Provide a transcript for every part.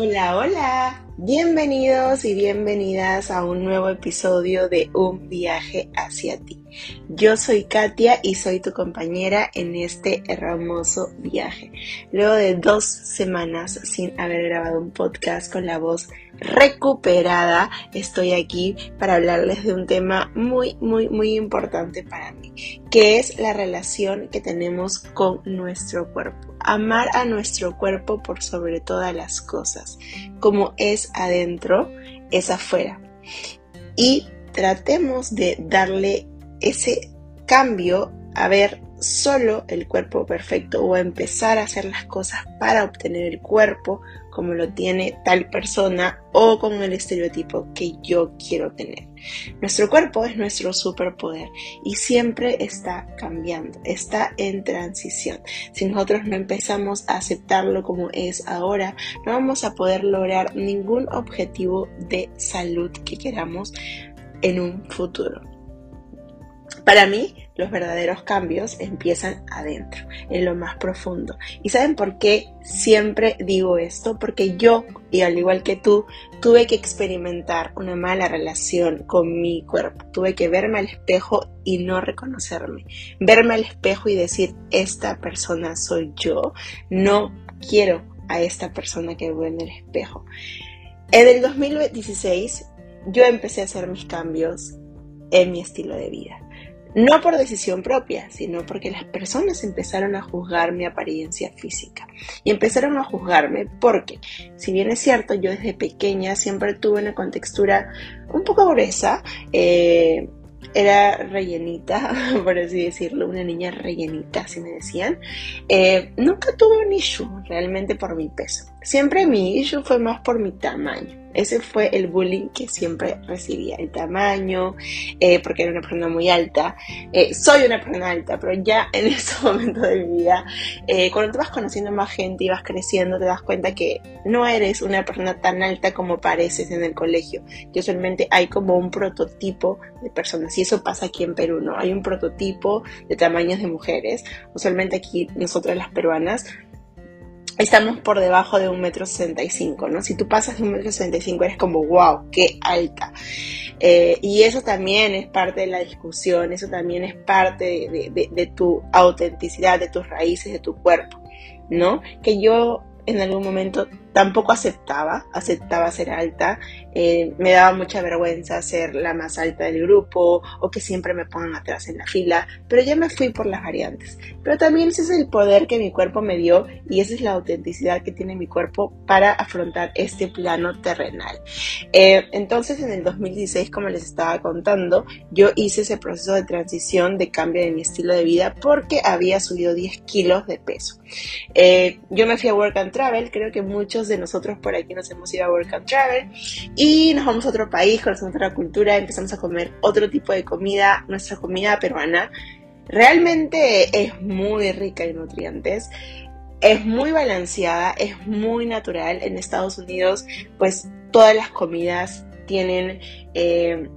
Hola, hola. Bienvenidos y bienvenidas a un nuevo episodio de Un viaje hacia ti. Yo soy Katia y soy tu compañera en este hermoso viaje. Luego de dos semanas sin haber grabado un podcast con la voz recuperada, estoy aquí para hablarles de un tema muy, muy, muy importante para mí, que es la relación que tenemos con nuestro cuerpo. Amar a nuestro cuerpo por sobre todas las cosas. Como es adentro, es afuera. Y tratemos de darle ese cambio a ver solo el cuerpo perfecto o empezar a hacer las cosas para obtener el cuerpo como lo tiene tal persona o con el estereotipo que yo quiero tener. Nuestro cuerpo es nuestro superpoder y siempre está cambiando, está en transición. Si nosotros no empezamos a aceptarlo como es ahora, no vamos a poder lograr ningún objetivo de salud que queramos en un futuro. Para mí, los verdaderos cambios empiezan adentro, en lo más profundo. ¿Y saben por qué siempre digo esto? Porque yo, y al igual que tú, tuve que experimentar una mala relación con mi cuerpo. Tuve que verme al espejo y no reconocerme. Verme al espejo y decir, esta persona soy yo. No quiero a esta persona que veo en el espejo. En el 2016 yo empecé a hacer mis cambios en mi estilo de vida. No por decisión propia, sino porque las personas empezaron a juzgar mi apariencia física. Y empezaron a juzgarme porque, si bien es cierto, yo desde pequeña siempre tuve una contextura un poco gruesa, eh, era rellenita, por así decirlo, una niña rellenita, así me decían. Eh, nunca tuve un issue realmente por mi peso. Siempre mi issue fue más por mi tamaño. Ese fue el bullying que siempre recibía, el tamaño, eh, porque era una persona muy alta. Eh, soy una persona alta, pero ya en ese momento de mi vida, eh, cuando te vas conociendo más gente y vas creciendo, te das cuenta que no eres una persona tan alta como pareces en el colegio. Que usualmente hay como un prototipo de personas, y eso pasa aquí en Perú, ¿no? Hay un prototipo de tamaños de mujeres. Usualmente aquí nosotras las peruanas estamos por debajo de un metro sesenta y cinco, ¿no? Si tú pasas de un metro sesenta y cinco eres como, wow, qué alta. Eh, y eso también es parte de la discusión, eso también es parte de, de, tu autenticidad, de tus raíces, de tu cuerpo, ¿no? Que yo en algún momento tampoco aceptaba, aceptaba ser alta, eh, me daba mucha vergüenza ser la más alta del grupo o que siempre me pongan atrás en la fila, pero ya me fui por las variantes. Pero también ese es el poder que mi cuerpo me dio y esa es la autenticidad que tiene mi cuerpo para afrontar este plano terrenal. Eh, entonces en el 2016, como les estaba contando, yo hice ese proceso de transición, de cambio de mi estilo de vida porque había subido 10 kilos de peso. Eh, yo me fui a Work and Travel, creo que muchos de nosotros por aquí nos hemos ido a Work and Travel y nos vamos a otro país, conocemos otra cultura, empezamos a comer otro tipo de comida, nuestra comida peruana. Realmente es muy rica en nutrientes, es muy balanceada, es muy natural. En Estados Unidos, pues todas las comidas tienen eh,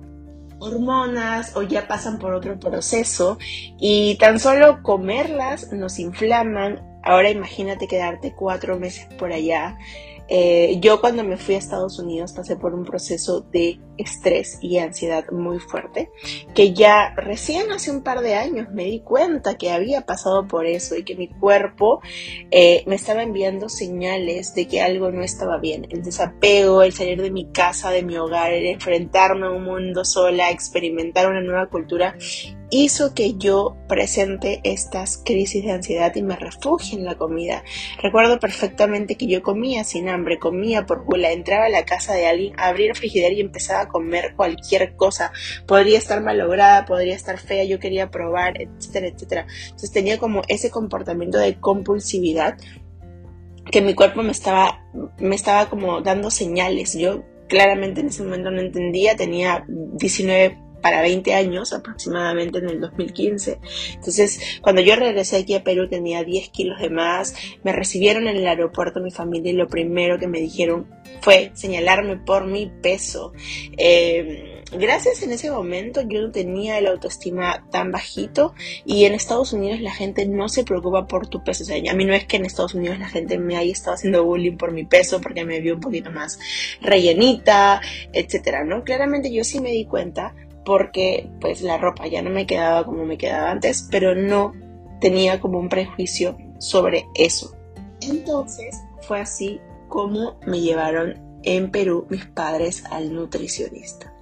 hormonas o ya pasan por otro proceso y tan solo comerlas nos inflaman, Ahora imagínate quedarte cuatro meses por allá. Eh, yo cuando me fui a Estados Unidos pasé por un proceso de estrés y ansiedad muy fuerte, que ya recién hace un par de años me di cuenta que había pasado por eso y que mi cuerpo eh, me estaba enviando señales de que algo no estaba bien. El desapego, el salir de mi casa, de mi hogar, el enfrentarme a un mundo sola, experimentar una nueva cultura hizo que yo presente estas crisis de ansiedad y me refugie en la comida. Recuerdo perfectamente que yo comía sin hambre, comía por gula, entraba a la casa de alguien, abría el frigider y empezaba a comer cualquier cosa. Podría estar malograda, podría estar fea, yo quería probar, etcétera, etcétera. Entonces tenía como ese comportamiento de compulsividad que mi cuerpo me estaba, me estaba como dando señales. Yo claramente en ese momento no entendía, tenía 19 para 20 años aproximadamente en el 2015. Entonces, cuando yo regresé aquí a Perú tenía 10 kilos de más, me recibieron en el aeropuerto mi familia y lo primero que me dijeron fue señalarme por mi peso. Eh, gracias en ese momento yo no tenía el autoestima tan bajito y en Estados Unidos la gente no se preocupa por tu peso. O sea, a mí no es que en Estados Unidos la gente me haya estado haciendo bullying por mi peso porque me vio un poquito más rellenita, etcétera, ¿no? Claramente yo sí me di cuenta porque pues la ropa ya no me quedaba como me quedaba antes, pero no tenía como un prejuicio sobre eso. Entonces fue así como me llevaron en Perú mis padres al nutricionista.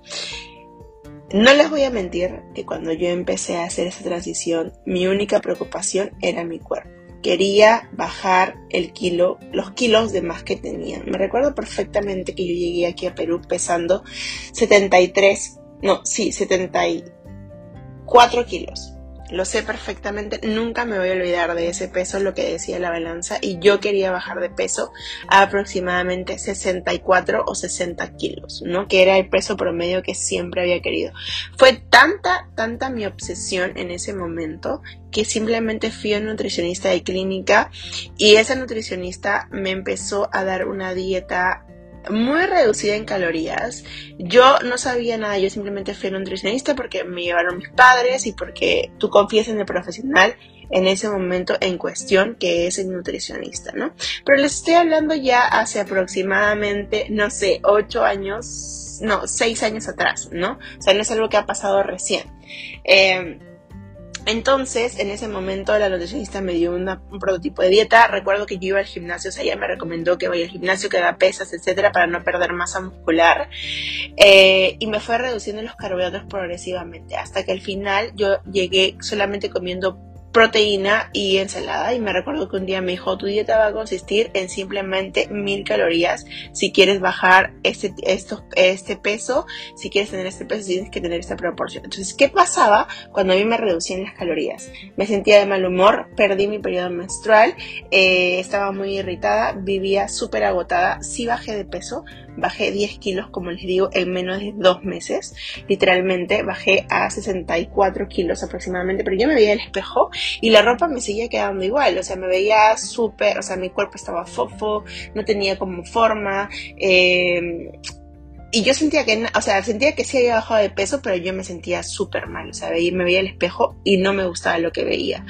No les voy a mentir que cuando yo empecé a hacer esa transición, mi única preocupación era mi cuerpo. Quería bajar el kilo, los kilos de más que tenía. Me recuerdo perfectamente que yo llegué aquí a Perú pesando 73, no, sí, 74 kilos lo sé perfectamente, nunca me voy a olvidar de ese peso, lo que decía la balanza, y yo quería bajar de peso a aproximadamente 64 o 60 kilos, ¿no? Que era el peso promedio que siempre había querido. Fue tanta, tanta mi obsesión en ese momento que simplemente fui a un nutricionista de clínica y esa nutricionista me empezó a dar una dieta muy reducida en calorías. Yo no sabía nada, yo simplemente fui un nutricionista porque me llevaron mis padres y porque tú confías en el profesional en ese momento en cuestión que es el nutricionista, ¿no? Pero les estoy hablando ya hace aproximadamente, no sé, ocho años, no, seis años atrás, ¿no? O sea, no es algo que ha pasado recién. Eh, entonces, en ese momento, la nutricionista me dio un prototipo de dieta. Recuerdo que yo iba al gimnasio, o sea, ella me recomendó que vaya al gimnasio, que haga pesas, etcétera, para no perder masa muscular. Eh, y me fue reduciendo los carbohidratos progresivamente, hasta que al final yo llegué solamente comiendo proteína y ensalada. Y me recuerdo que un día me dijo tu dieta va a consistir en simplemente mil calorías. Si quieres bajar este, este peso si quieres tener este peso tienes que tener esta proporción entonces ¿qué pasaba cuando a mí me reducían las calorías? me sentía de mal humor perdí mi periodo menstrual eh, estaba muy irritada vivía súper agotada sí bajé de peso bajé 10 kilos, como les digo, en menos de dos meses. Literalmente bajé a 64 kilos aproximadamente, pero yo me veía el espejo y la ropa me seguía quedando igual, o sea, me veía súper, o sea, mi cuerpo estaba fofo, no tenía como forma. Eh, y yo sentía que, o sea, sentía que sí había bajado de peso, pero yo me sentía súper mal, o sea, me veía el espejo y no me gustaba lo que veía.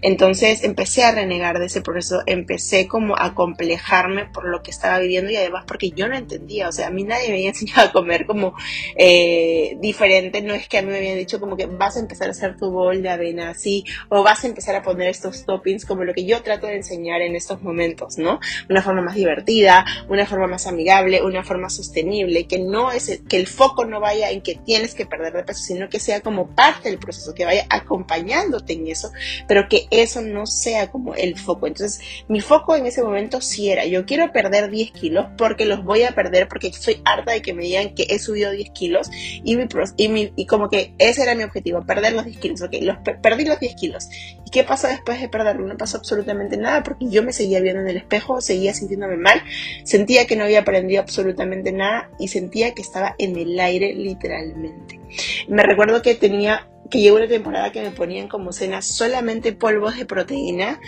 Entonces empecé a renegar de ese proceso, empecé como a complejarme por lo que estaba viviendo y además porque yo no entendía, o sea, a mí nadie me había enseñado a comer como eh, diferente, no es que a mí me habían dicho como que vas a empezar a hacer tu bol de avena así, o vas a empezar a poner estos toppings como lo que yo trato de enseñar en estos momentos, ¿no? Una forma más divertida, una forma más amigable, una forma sostenible, que no es que el foco no vaya en que tienes que perder de peso, sino que sea como parte del proceso, que vaya acompañándote en eso, pero que eso no sea como el foco. Entonces, mi foco en ese momento sí era, yo quiero perder 10 kilos porque los voy a perder, porque estoy harta de que me digan que he subido 10 kilos y, mi, y, y como que ese era mi objetivo, perder los 10 kilos, ok, los, perdí los 10 kilos. ¿Y qué pasa después de perderlo? No pasó absolutamente nada porque yo me seguía viendo en el espejo, seguía sintiéndome mal, sentía que no había aprendido absolutamente nada y sentía que estaba en el aire literalmente. Me recuerdo que tenía que llegó una temporada que me ponían como cena solamente polvos de proteína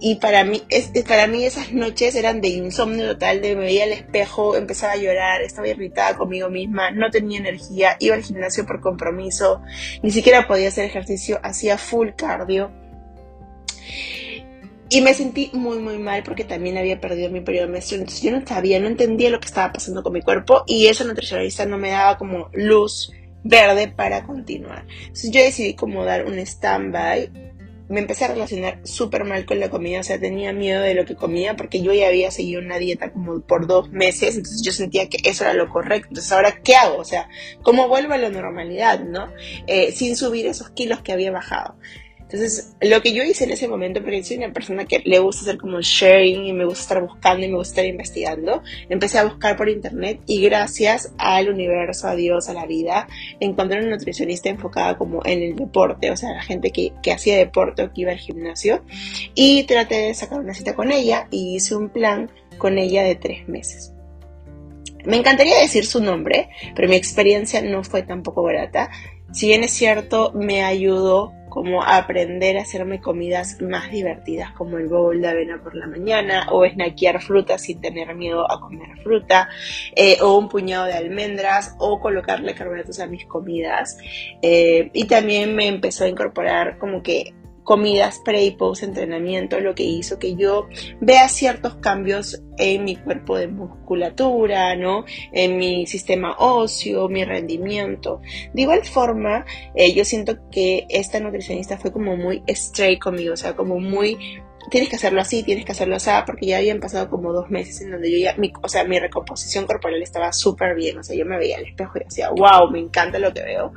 y para mí, es, para mí esas noches eran de insomnio total, de me veía al espejo, empezaba a llorar, estaba irritada conmigo misma, no tenía energía, iba al gimnasio por compromiso, ni siquiera podía hacer ejercicio, hacía full cardio. Y me sentí muy, muy mal porque también había perdido mi periodo menstrual. Entonces yo no sabía, no entendía lo que estaba pasando con mi cuerpo y esa nutricionalista no me daba como luz verde para continuar. Entonces yo decidí como dar un stand-by. Me empecé a relacionar súper mal con la comida, o sea, tenía miedo de lo que comía porque yo ya había seguido una dieta como por dos meses, entonces yo sentía que eso era lo correcto. Entonces, ¿ahora qué hago? O sea, ¿cómo vuelvo a la normalidad, no? Eh, sin subir esos kilos que había bajado. Entonces, lo que yo hice en ese momento, porque soy una persona que le gusta hacer como sharing y me gusta estar buscando y me gusta estar investigando, empecé a buscar por internet y gracias al universo, a Dios, a la vida, encontré una nutricionista enfocada como en el deporte, o sea, la gente que, que hacía deporte o que iba al gimnasio, y traté de sacar una cita con ella y hice un plan con ella de tres meses. Me encantaría decir su nombre, pero mi experiencia no fue tampoco barata. Si bien es cierto, me ayudó como aprender a hacerme comidas más divertidas, como el bowl de avena por la mañana, o snackear fruta sin tener miedo a comer fruta, eh, o un puñado de almendras, o colocarle carbohidratos a mis comidas. Eh, y también me empezó a incorporar como que comidas pre y post entrenamiento, lo que hizo que yo vea ciertos cambios en mi cuerpo de musculatura, ¿no? En mi sistema óseo, mi rendimiento. De igual forma, eh, yo siento que esta nutricionista fue como muy straight conmigo, o sea, como muy tienes que hacerlo así, tienes que hacerlo así, porque ya habían pasado como dos meses en donde yo ya, mi, o sea, mi recomposición corporal estaba súper bien, o sea, yo me veía al espejo y decía, wow, me encanta lo que veo.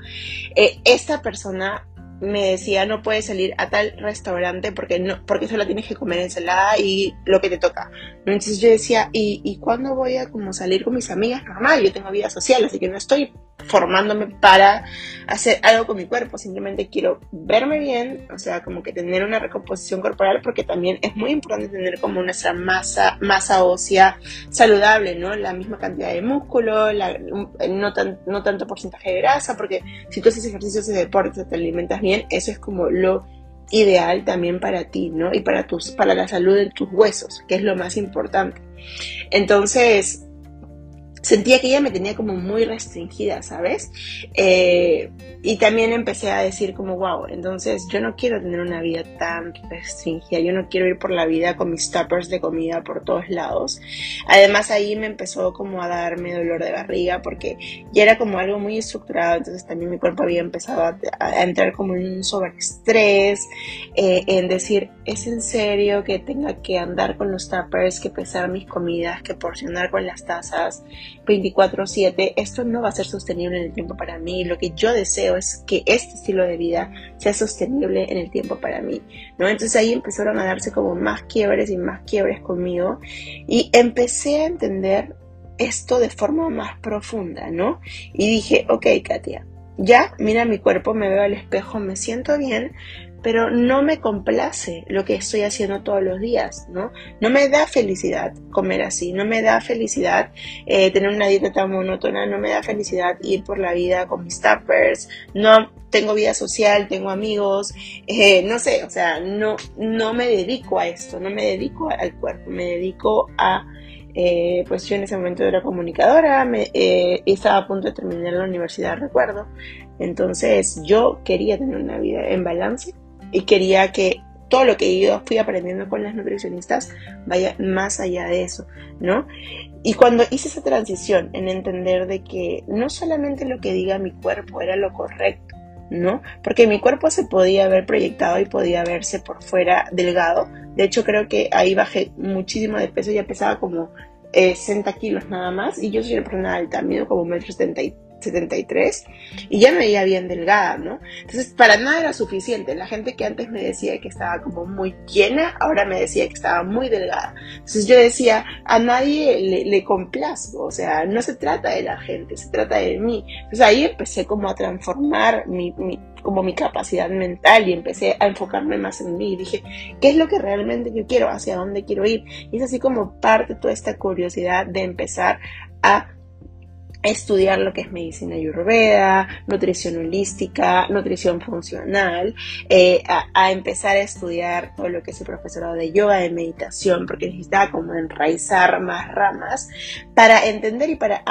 Eh, esta persona me decía no puedes salir a tal restaurante porque no porque solo tienes que comer ensalada y lo que te toca entonces yo decía y, y cuándo voy a como salir con mis amigas normal yo tengo vida social así que no estoy formándome para hacer algo con mi cuerpo, simplemente quiero verme bien, o sea, como que tener una recomposición corporal, porque también es muy importante tener como nuestra masa, masa ósea saludable, ¿no? La misma cantidad de músculo, no, no tanto porcentaje de grasa, porque si tú haces ejercicios de deporte, te alimentas bien, eso es como lo ideal también para ti, ¿no? Y para, tus, para la salud de tus huesos, que es lo más importante. Entonces, sentía que ella me tenía como muy restringida, ¿sabes? Eh, y también empecé a decir como, wow, entonces yo no quiero tener una vida tan restringida, yo no quiero ir por la vida con mis tuppers de comida por todos lados. Además ahí me empezó como a darme dolor de barriga porque ya era como algo muy estructurado, entonces también mi cuerpo había empezado a, entrar como en un sobreestrés, eh, en decir, es en serio que tenga que andar con los tuppers, que pesar mis comidas, que porcionar con las tazas 24/7, esto no va a ser sostenible en el tiempo para mí. Lo que yo deseo es que este estilo de vida sea sostenible en el tiempo para mí, ¿no? Entonces ahí empezaron a darse como más quiebres y más quiebres conmigo y empecé a entender esto de forma más profunda, ¿no? Y dije, ok, Katia, ya, mira mi cuerpo, me veo al espejo, me siento bien, pero no me complace lo que estoy haciendo todos los días, ¿no? No me da felicidad comer así, no me da felicidad eh, tener una dieta tan monótona, no me da felicidad ir por la vida con mis tappers, no tengo vida social, tengo amigos, eh, no sé, o sea, no, no me dedico a esto, no me dedico al cuerpo, me dedico a... Eh, pues yo en ese momento era comunicadora, me, estaba a punto de terminar la universidad, recuerdo. Entonces yo quería tener una vida en balance y quería que todo lo que yo fui aprendiendo con las nutricionistas vaya más allá de eso, ¿no? Y cuando hice esa transición en entender de que no solamente lo que diga mi cuerpo era lo correcto, ¿no? Porque mi cuerpo se podía haber proyectado y podía verse por fuera delgado. De hecho, creo que ahí bajé muchísimo de peso, ya pesaba como 60 kilos nada más. Y yo soy una persona alta, mido como 1,73 73 y ya me veía bien delgada, ¿no? Entonces, para nada era suficiente. La gente que antes me decía que estaba como muy llena, ahora me decía que estaba muy delgada. Entonces yo decía, a nadie le, le complazco, o sea, no se trata de la gente, se trata de mí. Entonces ahí empecé como a transformar mi, mi como mi capacidad mental y empecé a enfocarme más en mí. Dije, ¿qué es lo que realmente yo quiero? ¿Hacia dónde quiero ir? Y es así como parte toda esta curiosidad de empezar a estudiar lo que es medicina ayurveda, nutrición holística, nutrición funcional, eh, a, empezar a estudiar todo lo que es el profesorado de yoga, de meditación, porque necesitaba como enraizar más ramas para entender y para,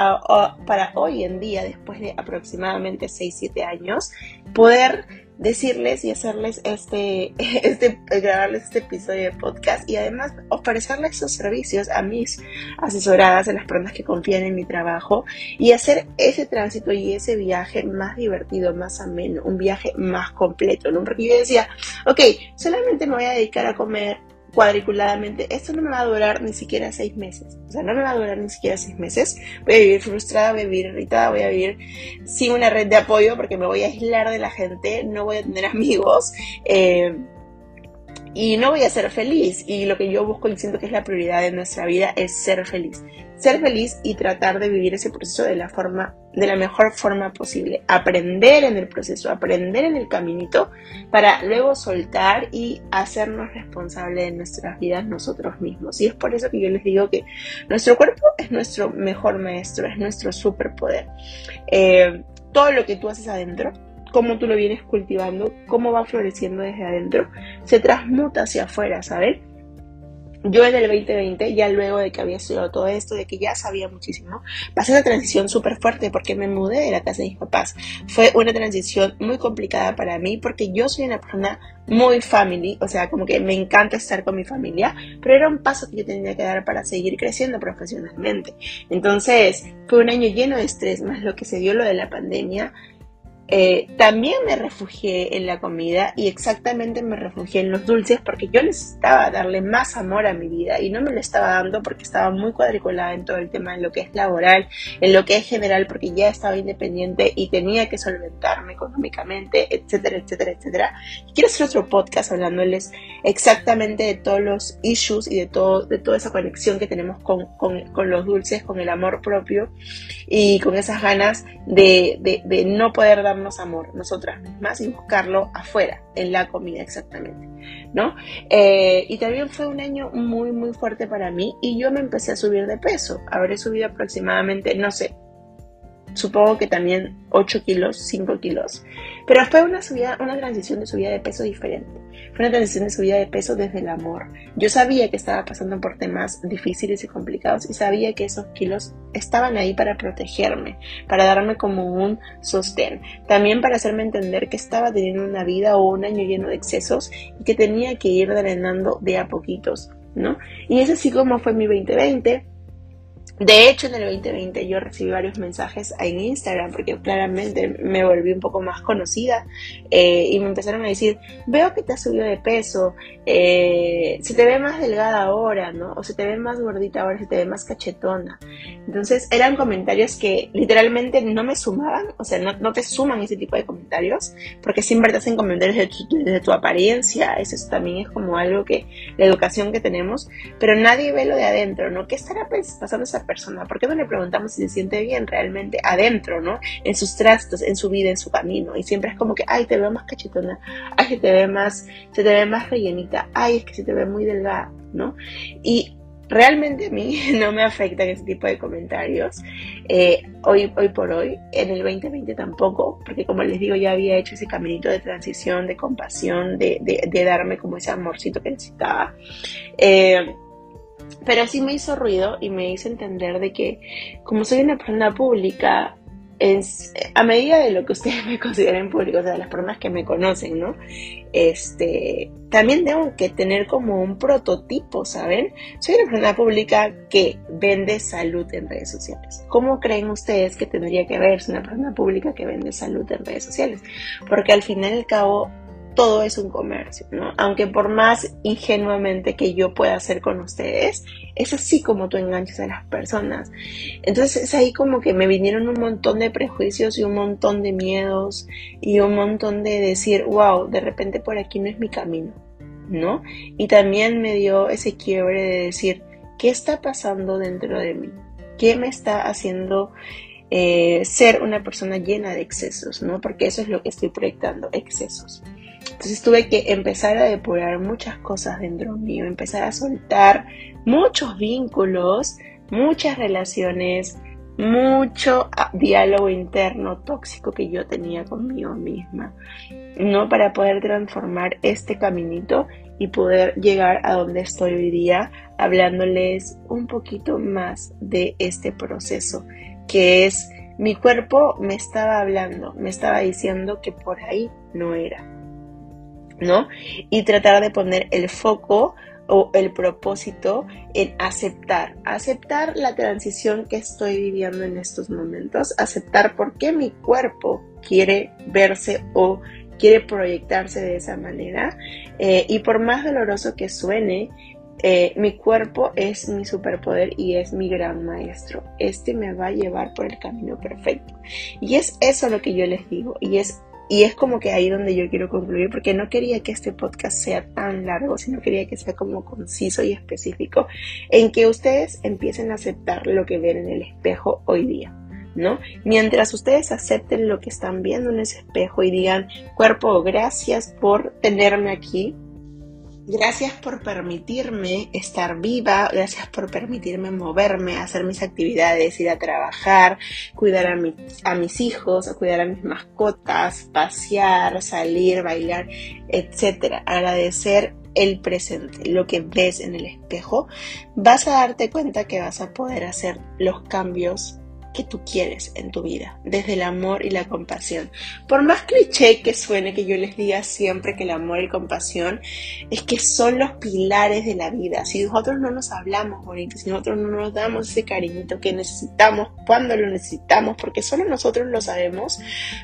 para hoy en día, después de aproximadamente 6-7 años, poder decirles y hacerles este, este, grabarles este episodio de podcast y además ofrecerles esos servicios a mis asesoradas, a las personas que confían en mi trabajo y hacer ese tránsito y ese viaje más divertido, más ameno, un viaje más completo, ¿no? Porque yo decía, ok, solamente me voy a dedicar a comer cuadriculadamente, esto no me va a durar ni siquiera seis meses. O sea, no me va a durar ni siquiera seis meses. Voy a vivir frustrada, voy a vivir irritada, voy a vivir sin una red de apoyo porque me voy a aislar de la gente, no voy a tener amigos. Eh, y no voy a ser feliz. Y lo que yo busco y siento que es la prioridad de nuestra vida es ser feliz ser feliz y tratar de vivir ese proceso de la forma de la mejor forma posible, aprender en el proceso, aprender en el caminito para luego soltar y hacernos responsables de nuestras vidas nosotros mismos. Y es por eso que yo les digo que nuestro cuerpo es nuestro mejor maestro, es nuestro superpoder. Eh, todo lo que tú haces adentro cómo tú lo vienes cultivando, cómo va floreciendo desde adentro, se transmuta hacia afuera, ¿sabes? Yo en el 2020, ya luego de que había estudiado todo esto, de que ya sabía muchísimo, pasé una transición súper fuerte porque me mudé de la casa de mis papás. Fue una transición muy complicada para mí porque yo soy una persona muy family, o sea, como que me encanta estar con mi familia, pero era un paso que yo tenía que dar para seguir creciendo profesionalmente. Entonces, fue un año lleno de estrés, más lo que se dio lo de la pandemia, eh, también me refugié en la comida y exactamente me refugié en los dulces porque yo necesitaba darle más amor a mi vida y no me lo estaba dando porque estaba muy cuadriculada en todo el tema en lo que es laboral, en lo que es general porque ya estaba independiente y tenía que solventarme económicamente, etcétera, etcétera, etcétera. Y quiero hacer otro podcast hablándoles exactamente de todos los issues y de, todo, de toda esa conexión que tenemos con, con, con los dulces, con el amor propio y con esas ganas de, de, de no poder dar amor nosotras mismas y buscarlo afuera, en la comida exactamente, ¿no? Eh, y también fue un año muy, muy fuerte para mí y yo me empecé a subir de peso. Habré subido aproximadamente, no sé, supongo que también 8 kilos, 5 kilos. Pero fue una subida, una transición de subida de peso diferente. Fue una transición de subida de peso desde el amor. Yo sabía que estaba pasando por temas difíciles y complicados y sabía que esos kilos estaban ahí para protegerme, para darme como un sostén. También para hacerme entender que estaba teniendo una vida o un año lleno de excesos y que tenía que ir drenando de a poquitos, ¿no? Y es así como fue mi 2020 de hecho, en el 2020 yo recibí varios mensajes en Instagram porque claramente me volví un poco más conocida eh, y me empezaron a decir, veo que te has subido de peso, eh, se te ve más delgada ahora, ¿no? O se te ve más gordita ahora, se te ve más cachetona. Entonces eran comentarios que literalmente no me sumaban, o sea, no, te suman ese tipo de comentarios porque siempre te hacen comentarios de tu, de tu apariencia, eso también es como algo que, la educación que tenemos, pero nadie ve lo de adentro, ¿no? ¿Qué estará pasando persona? ¿Por qué no le preguntamos si se siente bien realmente adentro, ¿no? En sus trastos, en su vida, en su camino. Y siempre es como que, ay, te veo más cachetona, ay, se te ve más, se te ve más rellenita, ay, es que se te ve muy delgada, ¿no? Y realmente a mí no me afectan ese tipo de comentarios. Eh, hoy, hoy por hoy, en el 2020 tampoco, porque como les digo, ya había hecho ese caminito de transición, de compasión, de, de, darme como ese amorcito que necesitaba. Eh, pero sí me hizo ruido y me hizo entender de que como soy una persona pública, es, a medida de lo que ustedes me consideren público, o sea, las personas que me conocen, ¿no? Este, también tengo que tener como un prototipo, ¿saben? Soy una persona pública que vende salud en redes sociales. ¿Cómo creen ustedes que tendría que verse una persona pública que vende salud en redes sociales? Porque al final y al cabo todo es un comercio, ¿no? Aunque por más ingenuamente que yo pueda hacer con ustedes, es así como tú enganchas a las personas. Entonces es ahí como que me vinieron un montón de prejuicios y un montón de miedos y un montón de decir, wow, de repente por aquí no es mi camino, ¿no? Y también me dio ese quiebre de decir, ¿qué está pasando dentro de mí? ¿Qué me está haciendo eh, ser una persona llena de excesos, ¿no? Porque eso es lo que estoy proyectando, excesos. Entonces tuve que empezar a depurar muchas cosas dentro mío, empezar a soltar muchos vínculos, muchas relaciones, mucho ah, diálogo interno tóxico que yo tenía conmigo misma, ¿no? Para poder transformar este caminito y poder llegar a donde estoy hoy día hablándoles un poquito más de este proceso que es mi cuerpo me estaba hablando, me estaba diciendo que por ahí no era. ¿No? Y tratar de poner el foco o el propósito en aceptar, aceptar la transición que estoy viviendo en estos momentos, aceptar por qué mi cuerpo quiere verse o quiere proyectarse de esa manera eh, y por más doloroso que suene, eh, mi cuerpo es mi superpoder y es mi gran maestro. Este me va a llevar por el camino perfecto. Y es eso lo que yo les digo y es y es como que ahí donde yo quiero concluir, porque no quería que este podcast sea tan largo, sino quería que sea como conciso y específico, en que ustedes empiecen a aceptar lo que ven en el espejo hoy día. ¿No? Mientras ustedes acepten lo que están viendo en ese espejo y digan, cuerpo, gracias por tenerme aquí, Gracias por permitirme estar viva, gracias por permitirme moverme, hacer mis actividades, ir a trabajar, cuidar a, a mis hijos, cuidar a mis mascotas, pasear, salir, bailar, etc. Agradecer el presente, lo que ves en el espejo, vas a darte cuenta que vas a poder hacer los cambios tú quieres en tu vida, desde el amor y la compasión. Por más cliché que suene que yo les diga siempre que el amor y compasión es que son los pilares de la vida. Si nosotros no nos hablamos bonito, si nosotros no nos damos ese cariñito que necesitamos cuando lo necesitamos, porque solo nosotros lo sabemos,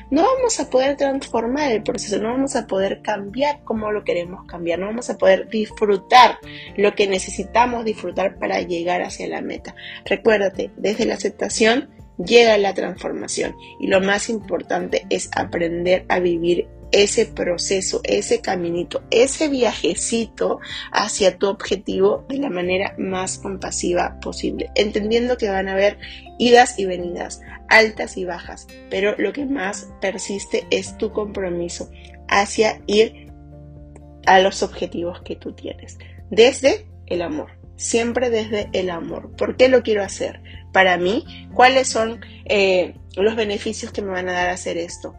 no vamos a poder transformar el proceso, no vamos a poder cambiar como lo queremos cambiar, no vamos a poder disfrutar lo que necesitamos disfrutar para llegar hacia la meta. Recuérdate, desde la aceptación llega la transformación. Y lo más importante es aprender a vivir ese proceso, ese caminito, ese viajecito hacia tu objetivo de la manera más compasiva posible, entendiendo que van a haber idas y venidas, altas y bajas, pero lo que más persiste es tu compromiso hacia ir a los objetivos que tú tienes, desde el amor siempre desde el amor. ¿Por qué lo quiero hacer? Para mí, ¿cuáles son eh, los beneficios que me van a dar hacer esto?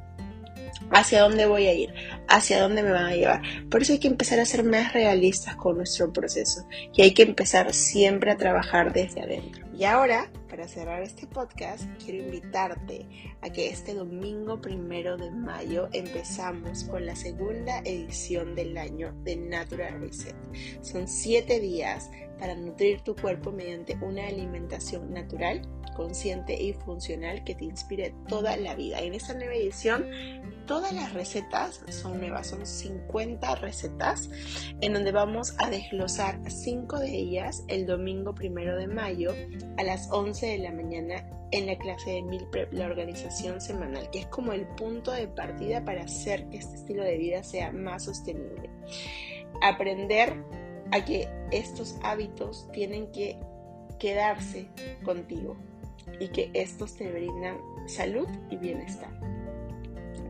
hacia dónde voy a ir, hacia dónde me van a llevar. Por eso hay que empezar a ser más realistas con nuestro proceso y hay que empezar siempre a trabajar desde adentro. Y ahora, para cerrar este podcast, quiero invitarte a que este domingo primero de mayo empezamos con la segunda edición del año de Natural Reset. Son siete días para nutrir tu cuerpo mediante una alimentación natural, consciente y funcional que te inspire toda la vida. En esta nueva edición, todas las recetas son nuevas, son 50 recetas en donde vamos a desglosar cinco de ellas el domingo primero de mayo a las 11 de la mañana en la clase de Meal Prep, la organización semanal, que es como el punto de partida para hacer que este estilo de vida sea más sostenible. Aprender a que estos hábitos tienen que quedarse contigo y que estos te brindan salud y bienestar.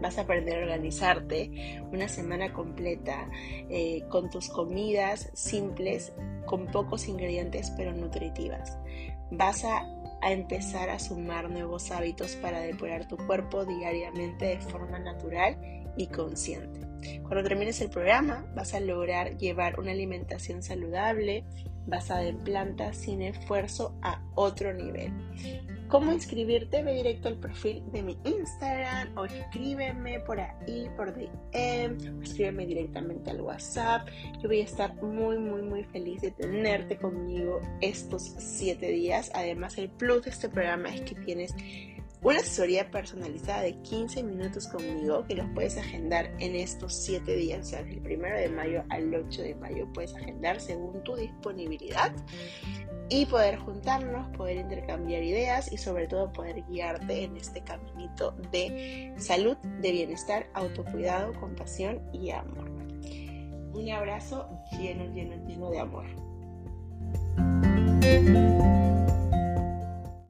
Vas a aprender a organizarte una semana completa eh, con tus comidas simples, con pocos ingredientes pero nutritivas. Vas a, a empezar a sumar nuevos hábitos para depurar tu cuerpo diariamente de forma natural y consciente. Cuando termines el programa vas a lograr llevar una alimentación saludable, basada en plantas sin esfuerzo a otro nivel. ¿Cómo inscribirte? Ve directo al perfil de mi Instagram o escríbeme por ahí, por DM, o escríbeme directamente al WhatsApp. Yo voy a estar muy, muy, muy feliz de tenerte conmigo estos siete días. Además, el plus de este programa es que tienes una asesoría personalizada de 15 minutos conmigo que los puedes agendar en estos 7 días, o sea, del 1 de mayo al 8 de mayo puedes agendar según tu disponibilidad y poder juntarnos, poder intercambiar ideas y sobre todo poder guiarte en este caminito de salud, de bienestar, autocuidado, compasión y amor. Un abrazo lleno, lleno, lleno de amor.